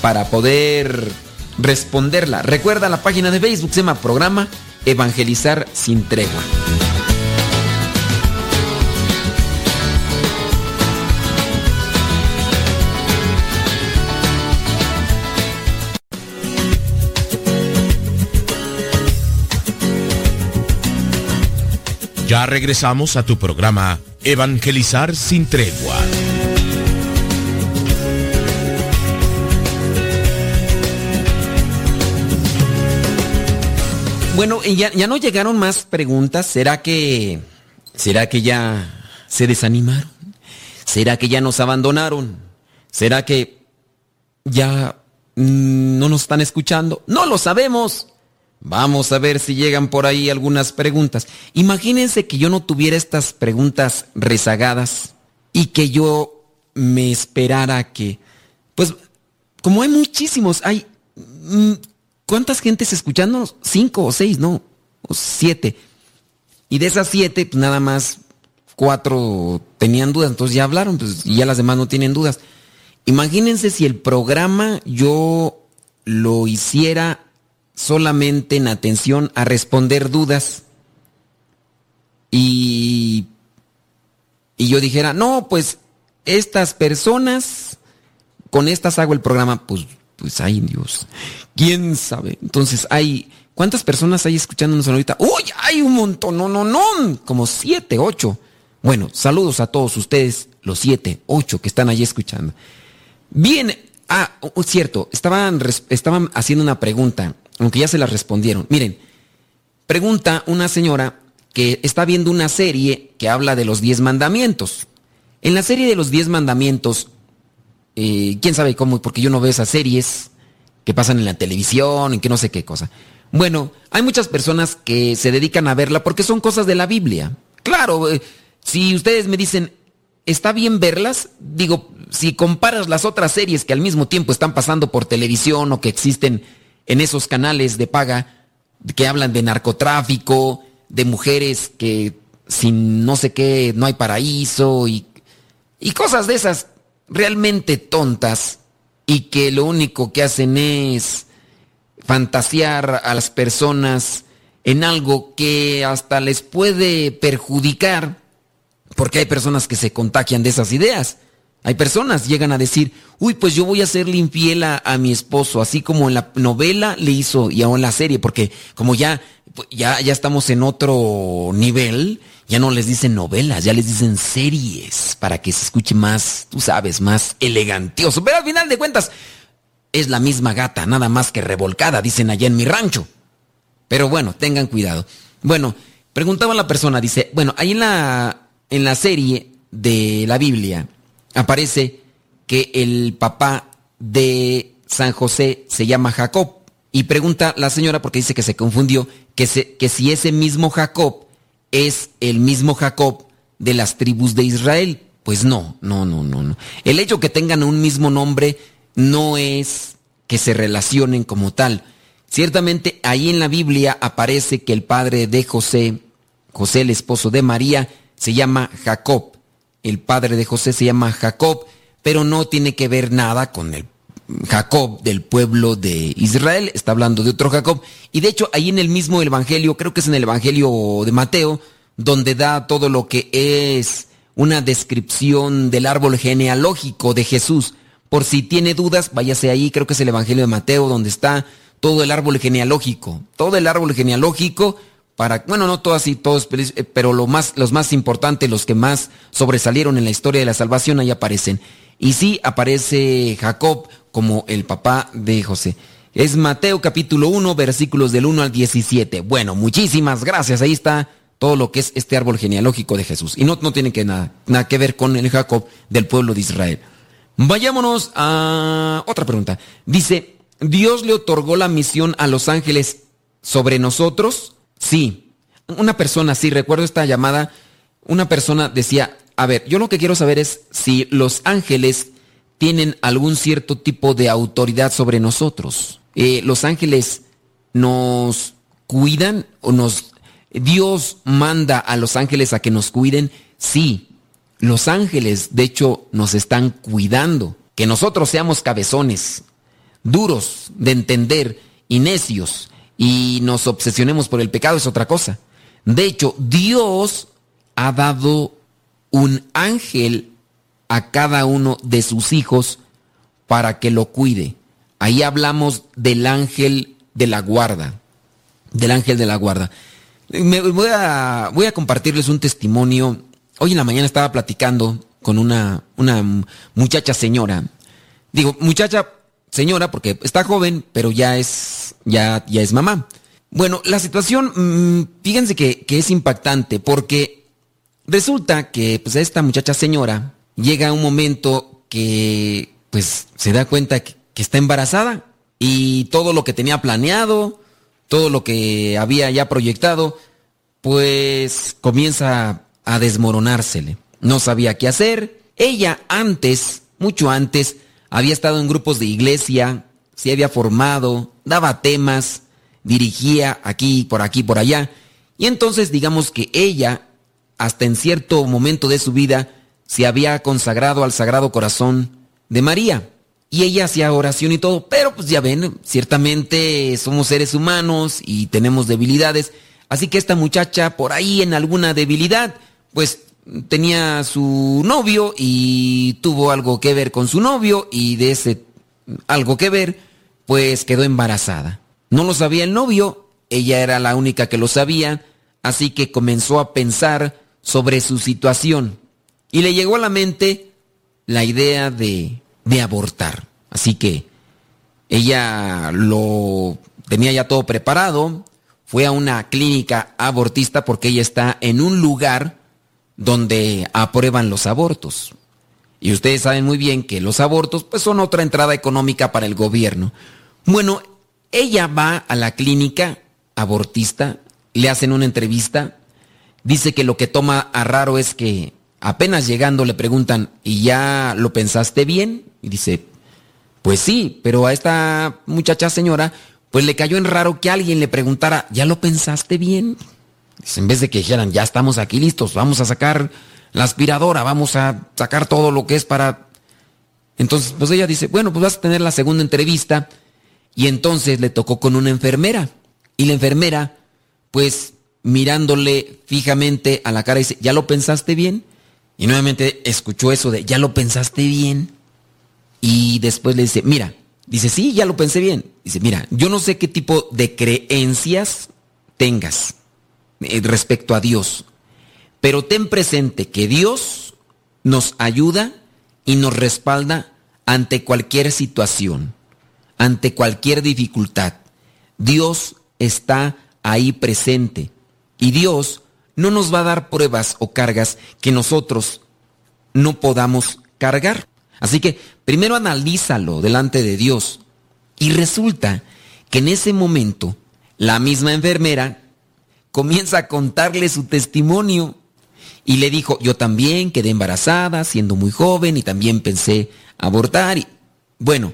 S2: para poder responderla. Recuerda la página de Facebook, se llama Programa Evangelizar sin tregua.
S3: Ya regresamos a tu programa Evangelizar sin tregua.
S2: Bueno, ya, ya no llegaron más preguntas. ¿Será que. ¿Será que ya se desanimaron? ¿Será que ya nos abandonaron? ¿Será que ya mm, no nos están escuchando? No lo sabemos. Vamos a ver si llegan por ahí algunas preguntas. Imagínense que yo no tuviera estas preguntas rezagadas y que yo me esperara que, pues, como hay muchísimos, hay mm, ¿Cuántas gentes escuchándonos? Cinco o seis, no, o siete. Y de esas siete, pues nada más cuatro tenían dudas, entonces ya hablaron, pues, y ya las demás no tienen dudas. Imagínense si el programa yo lo hiciera solamente en atención a responder dudas y, y yo dijera, no, pues estas personas, con estas hago el programa, pues pues ay Dios, quién sabe. Entonces hay, ¿cuántas personas hay escuchándonos ahorita? ¡Uy! Hay un montón, no, no, no, como siete, ocho. Bueno, saludos a todos ustedes, los siete, ocho que están allí escuchando. Bien, ah, cierto, estaban, estaban haciendo una pregunta, aunque ya se la respondieron. Miren, pregunta una señora que está viendo una serie que habla de los diez mandamientos. En la serie de los diez mandamientos eh, quién sabe cómo, porque yo no veo esas series que pasan en la televisión, en que no sé qué cosa. Bueno, hay muchas personas que se dedican a verla porque son cosas de la Biblia. Claro, eh, si ustedes me dicen, ¿está bien verlas? Digo, si comparas las otras series que al mismo tiempo están pasando por televisión o que existen en esos canales de paga que hablan de narcotráfico, de mujeres que sin no sé qué no hay paraíso y, y cosas de esas realmente tontas y que lo único que hacen es fantasear a las personas en algo que hasta les puede perjudicar, porque hay personas que se contagian de esas ideas. Hay personas llegan a decir, uy, pues yo voy a serle infiel a, mi esposo, así como en la novela le hizo y aún en la serie, porque como ya, ya, ya estamos en otro nivel, ya no les dicen novelas, ya les dicen series para que se escuche más, tú sabes, más elegantioso. Pero al final de cuentas, es la misma gata, nada más que revolcada, dicen allá en mi rancho. Pero bueno, tengan cuidado. Bueno, preguntaba la persona, dice, bueno, ahí en la, en la serie de la Biblia aparece que el papá de San José se llama Jacob. Y pregunta la señora porque dice que se confundió, que, que si ese mismo Jacob es el mismo Jacob de las tribus de Israel. Pues no, no, no, no, no. El hecho que tengan un mismo nombre no es que se relacionen como tal. Ciertamente ahí en la Biblia aparece que el padre de José, José el esposo de María, se llama Jacob. El padre de José se llama Jacob, pero no tiene que ver nada con el Jacob del pueblo de Israel. Está hablando de otro Jacob. Y de hecho ahí en el mismo Evangelio, creo que es en el Evangelio de Mateo, donde da todo lo que es una descripción del árbol genealógico de Jesús. Por si tiene dudas, váyase ahí, creo que es el Evangelio de Mateo, donde está todo el árbol genealógico. Todo el árbol genealógico para, bueno, no todo así, todos, eh, pero lo más, los más importantes, los que más sobresalieron en la historia de la salvación, ahí aparecen. Y sí aparece Jacob como el papá de José. Es Mateo capítulo 1, versículos del 1 al 17. Bueno, muchísimas gracias. Ahí está todo lo que es este árbol genealógico de Jesús. Y no, no tiene que nada, nada que ver con el Jacob del pueblo de Israel. Vayámonos a otra pregunta. Dice, ¿Dios le otorgó la misión a los ángeles sobre nosotros? Sí. Una persona, sí, recuerdo esta llamada, una persona decía, a ver, yo lo que quiero saber es si los ángeles tienen algún cierto tipo de autoridad sobre nosotros. Eh, los ángeles nos cuidan o nos... Dios manda a los ángeles a que nos cuiden. Sí, los ángeles de hecho nos están cuidando. Que nosotros seamos cabezones, duros de entender y necios y nos obsesionemos por el pecado es otra cosa. De hecho, Dios ha dado un ángel a cada uno de sus hijos para que lo cuide. Ahí hablamos del ángel de la guarda, del ángel de la guarda. Me voy a, voy a compartirles un testimonio. Hoy en la mañana estaba platicando con una, una muchacha señora. Digo, muchacha señora, porque está joven, pero ya es, ya, ya es mamá. Bueno, la situación, mm, fíjense que, es impactante, porque resulta que pues, esta muchacha señora llega un momento que pues se da cuenta que, que está embarazada y todo lo que tenía planeado, todo lo que había ya proyectado, pues comienza a desmoronársele. No sabía qué hacer. Ella antes, mucho antes, había estado en grupos de iglesia, se había formado, daba temas, dirigía aquí, por aquí, por allá. Y entonces digamos que ella, hasta en cierto momento de su vida, se había consagrado al Sagrado Corazón de María. Y ella hacía oración y todo, pero pues ya ven, ciertamente somos seres humanos y tenemos debilidades. Así que esta muchacha por ahí en alguna debilidad, pues tenía su novio y tuvo algo que ver con su novio y de ese algo que ver, pues quedó embarazada. No lo sabía el novio, ella era la única que lo sabía, así que comenzó a pensar sobre su situación y le llegó a la mente la idea de, de abortar. Así que ella lo tenía ya todo preparado, fue a una clínica abortista porque ella está en un lugar donde aprueban los abortos. Y ustedes saben muy bien que los abortos pues son otra entrada económica para el gobierno. Bueno, ella va a la clínica abortista, le hacen una entrevista, dice que lo que toma a raro es que apenas llegando le preguntan, ¿y ya lo pensaste bien? Y dice, pues sí, pero a esta muchacha señora pues le cayó en raro que alguien le preguntara, ¿ya lo pensaste bien? En vez de que dijeran, ya estamos aquí listos, vamos a sacar la aspiradora, vamos a sacar todo lo que es para... Entonces, pues ella dice, bueno, pues vas a tener la segunda entrevista. Y entonces le tocó con una enfermera. Y la enfermera, pues mirándole fijamente a la cara, dice, ¿ya lo pensaste bien? Y nuevamente escuchó eso de, ¿ya lo pensaste bien? Y después le dice, mira, dice, sí, ya lo pensé bien. Dice, mira, yo no sé qué tipo de creencias tengas. Eh, respecto a Dios. Pero ten presente que Dios nos ayuda y nos respalda ante cualquier situación, ante cualquier dificultad. Dios está ahí presente y Dios no nos va a dar pruebas o cargas que nosotros no podamos cargar. Así que primero analízalo delante de Dios. Y resulta que en ese momento la misma enfermera comienza a contarle su testimonio. Y le dijo, yo también quedé embarazada siendo muy joven y también pensé abortar. Y, bueno,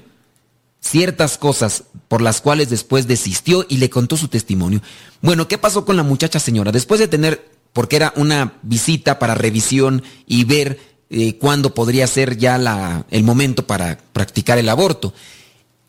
S2: ciertas cosas por las cuales después desistió y le contó su testimonio. Bueno, ¿qué pasó con la muchacha señora? Después de tener, porque era una visita para revisión y ver eh, cuándo podría ser ya la, el momento para practicar el aborto.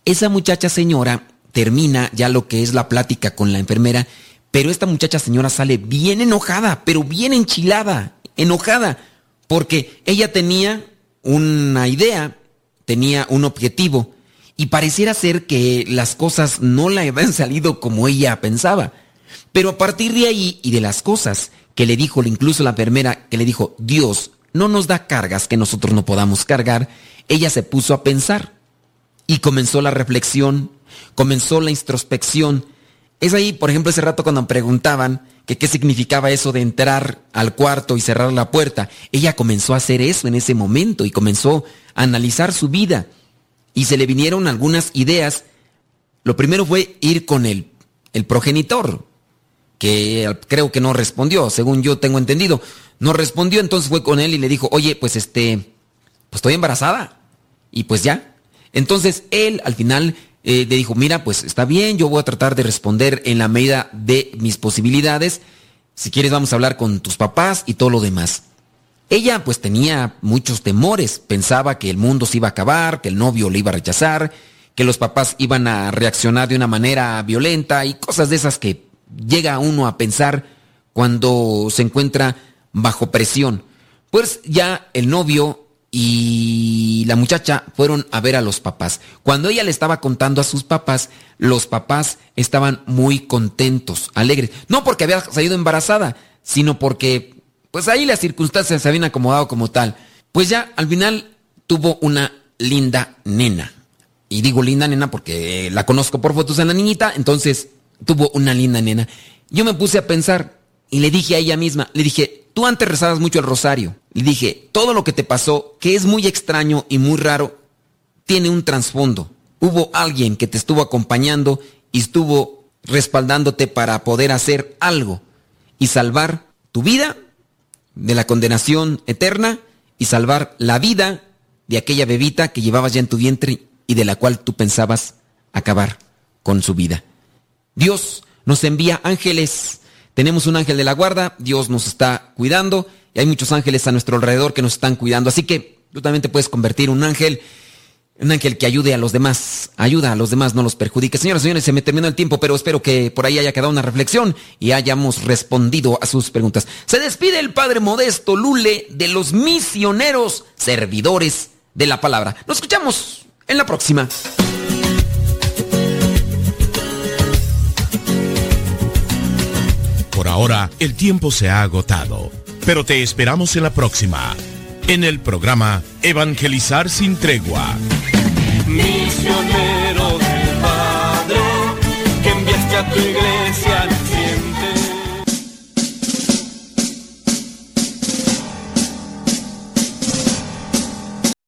S2: Esa muchacha señora termina ya lo que es la plática con la enfermera, pero esta muchacha señora sale bien enojada, pero bien enchilada, enojada, porque ella tenía una idea, tenía un objetivo, y pareciera ser que las cosas no le habían salido como ella pensaba. Pero a partir de ahí y de las cosas que le dijo incluso la enfermera, que le dijo, Dios no nos da cargas que nosotros no podamos cargar, ella se puso a pensar y comenzó la reflexión, comenzó la introspección. Es ahí, por ejemplo, ese rato cuando preguntaban que qué significaba eso de entrar al cuarto y cerrar la puerta. Ella comenzó a hacer eso en ese momento y comenzó a analizar su vida y se le vinieron algunas ideas. Lo primero fue ir con el, el progenitor, que creo que no respondió, según yo tengo entendido. No respondió, entonces fue con él y le dijo, oye, pues este, pues estoy embarazada. Y pues ya. Entonces él al final eh, le dijo, mira, pues está bien, yo voy a tratar de responder en la medida de mis posibilidades. Si quieres vamos a hablar con tus papás y todo lo demás. Ella pues tenía muchos temores, pensaba que el mundo se iba a acabar, que el novio le iba a rechazar, que los papás iban a reaccionar de una manera violenta y cosas de esas que llega uno a pensar cuando se encuentra bajo presión. Pues ya el novio y la muchacha fueron a ver a los papás. Cuando ella le estaba contando a sus papás, los papás estaban muy contentos, alegres. No porque había salido embarazada, sino porque pues ahí las circunstancias se habían acomodado como tal. Pues ya al final tuvo una linda nena. Y digo linda nena porque la conozco por fotos de la niñita, entonces tuvo una linda nena. Yo me puse a pensar y le dije a ella misma, le dije, tú antes rezabas mucho el rosario. Y dije, todo lo que te pasó, que es muy extraño y muy raro, tiene un trasfondo. Hubo alguien que te estuvo acompañando y estuvo respaldándote para poder hacer algo y salvar tu vida de la condenación eterna y salvar la vida de aquella bebita que llevabas ya en tu vientre y de la cual tú pensabas acabar con su vida. Dios nos envía ángeles. Tenemos un ángel de la guarda, Dios nos está cuidando y hay muchos ángeles a nuestro alrededor que nos están cuidando. Así que tú también te puedes convertir en un ángel un ángel que ayude a los demás, ayuda a los demás, no los perjudique. Señoras y señores, se me terminó el tiempo, pero espero que por ahí haya quedado una reflexión y hayamos respondido a sus preguntas. Se despide el Padre Modesto Lule de los misioneros servidores de la palabra. Nos escuchamos en la próxima.
S3: Por ahora, el tiempo se ha agotado, pero te esperamos en la próxima en el programa Evangelizar sin tregua.
S13: Misionero del Padre, que enviaste a tu iglesia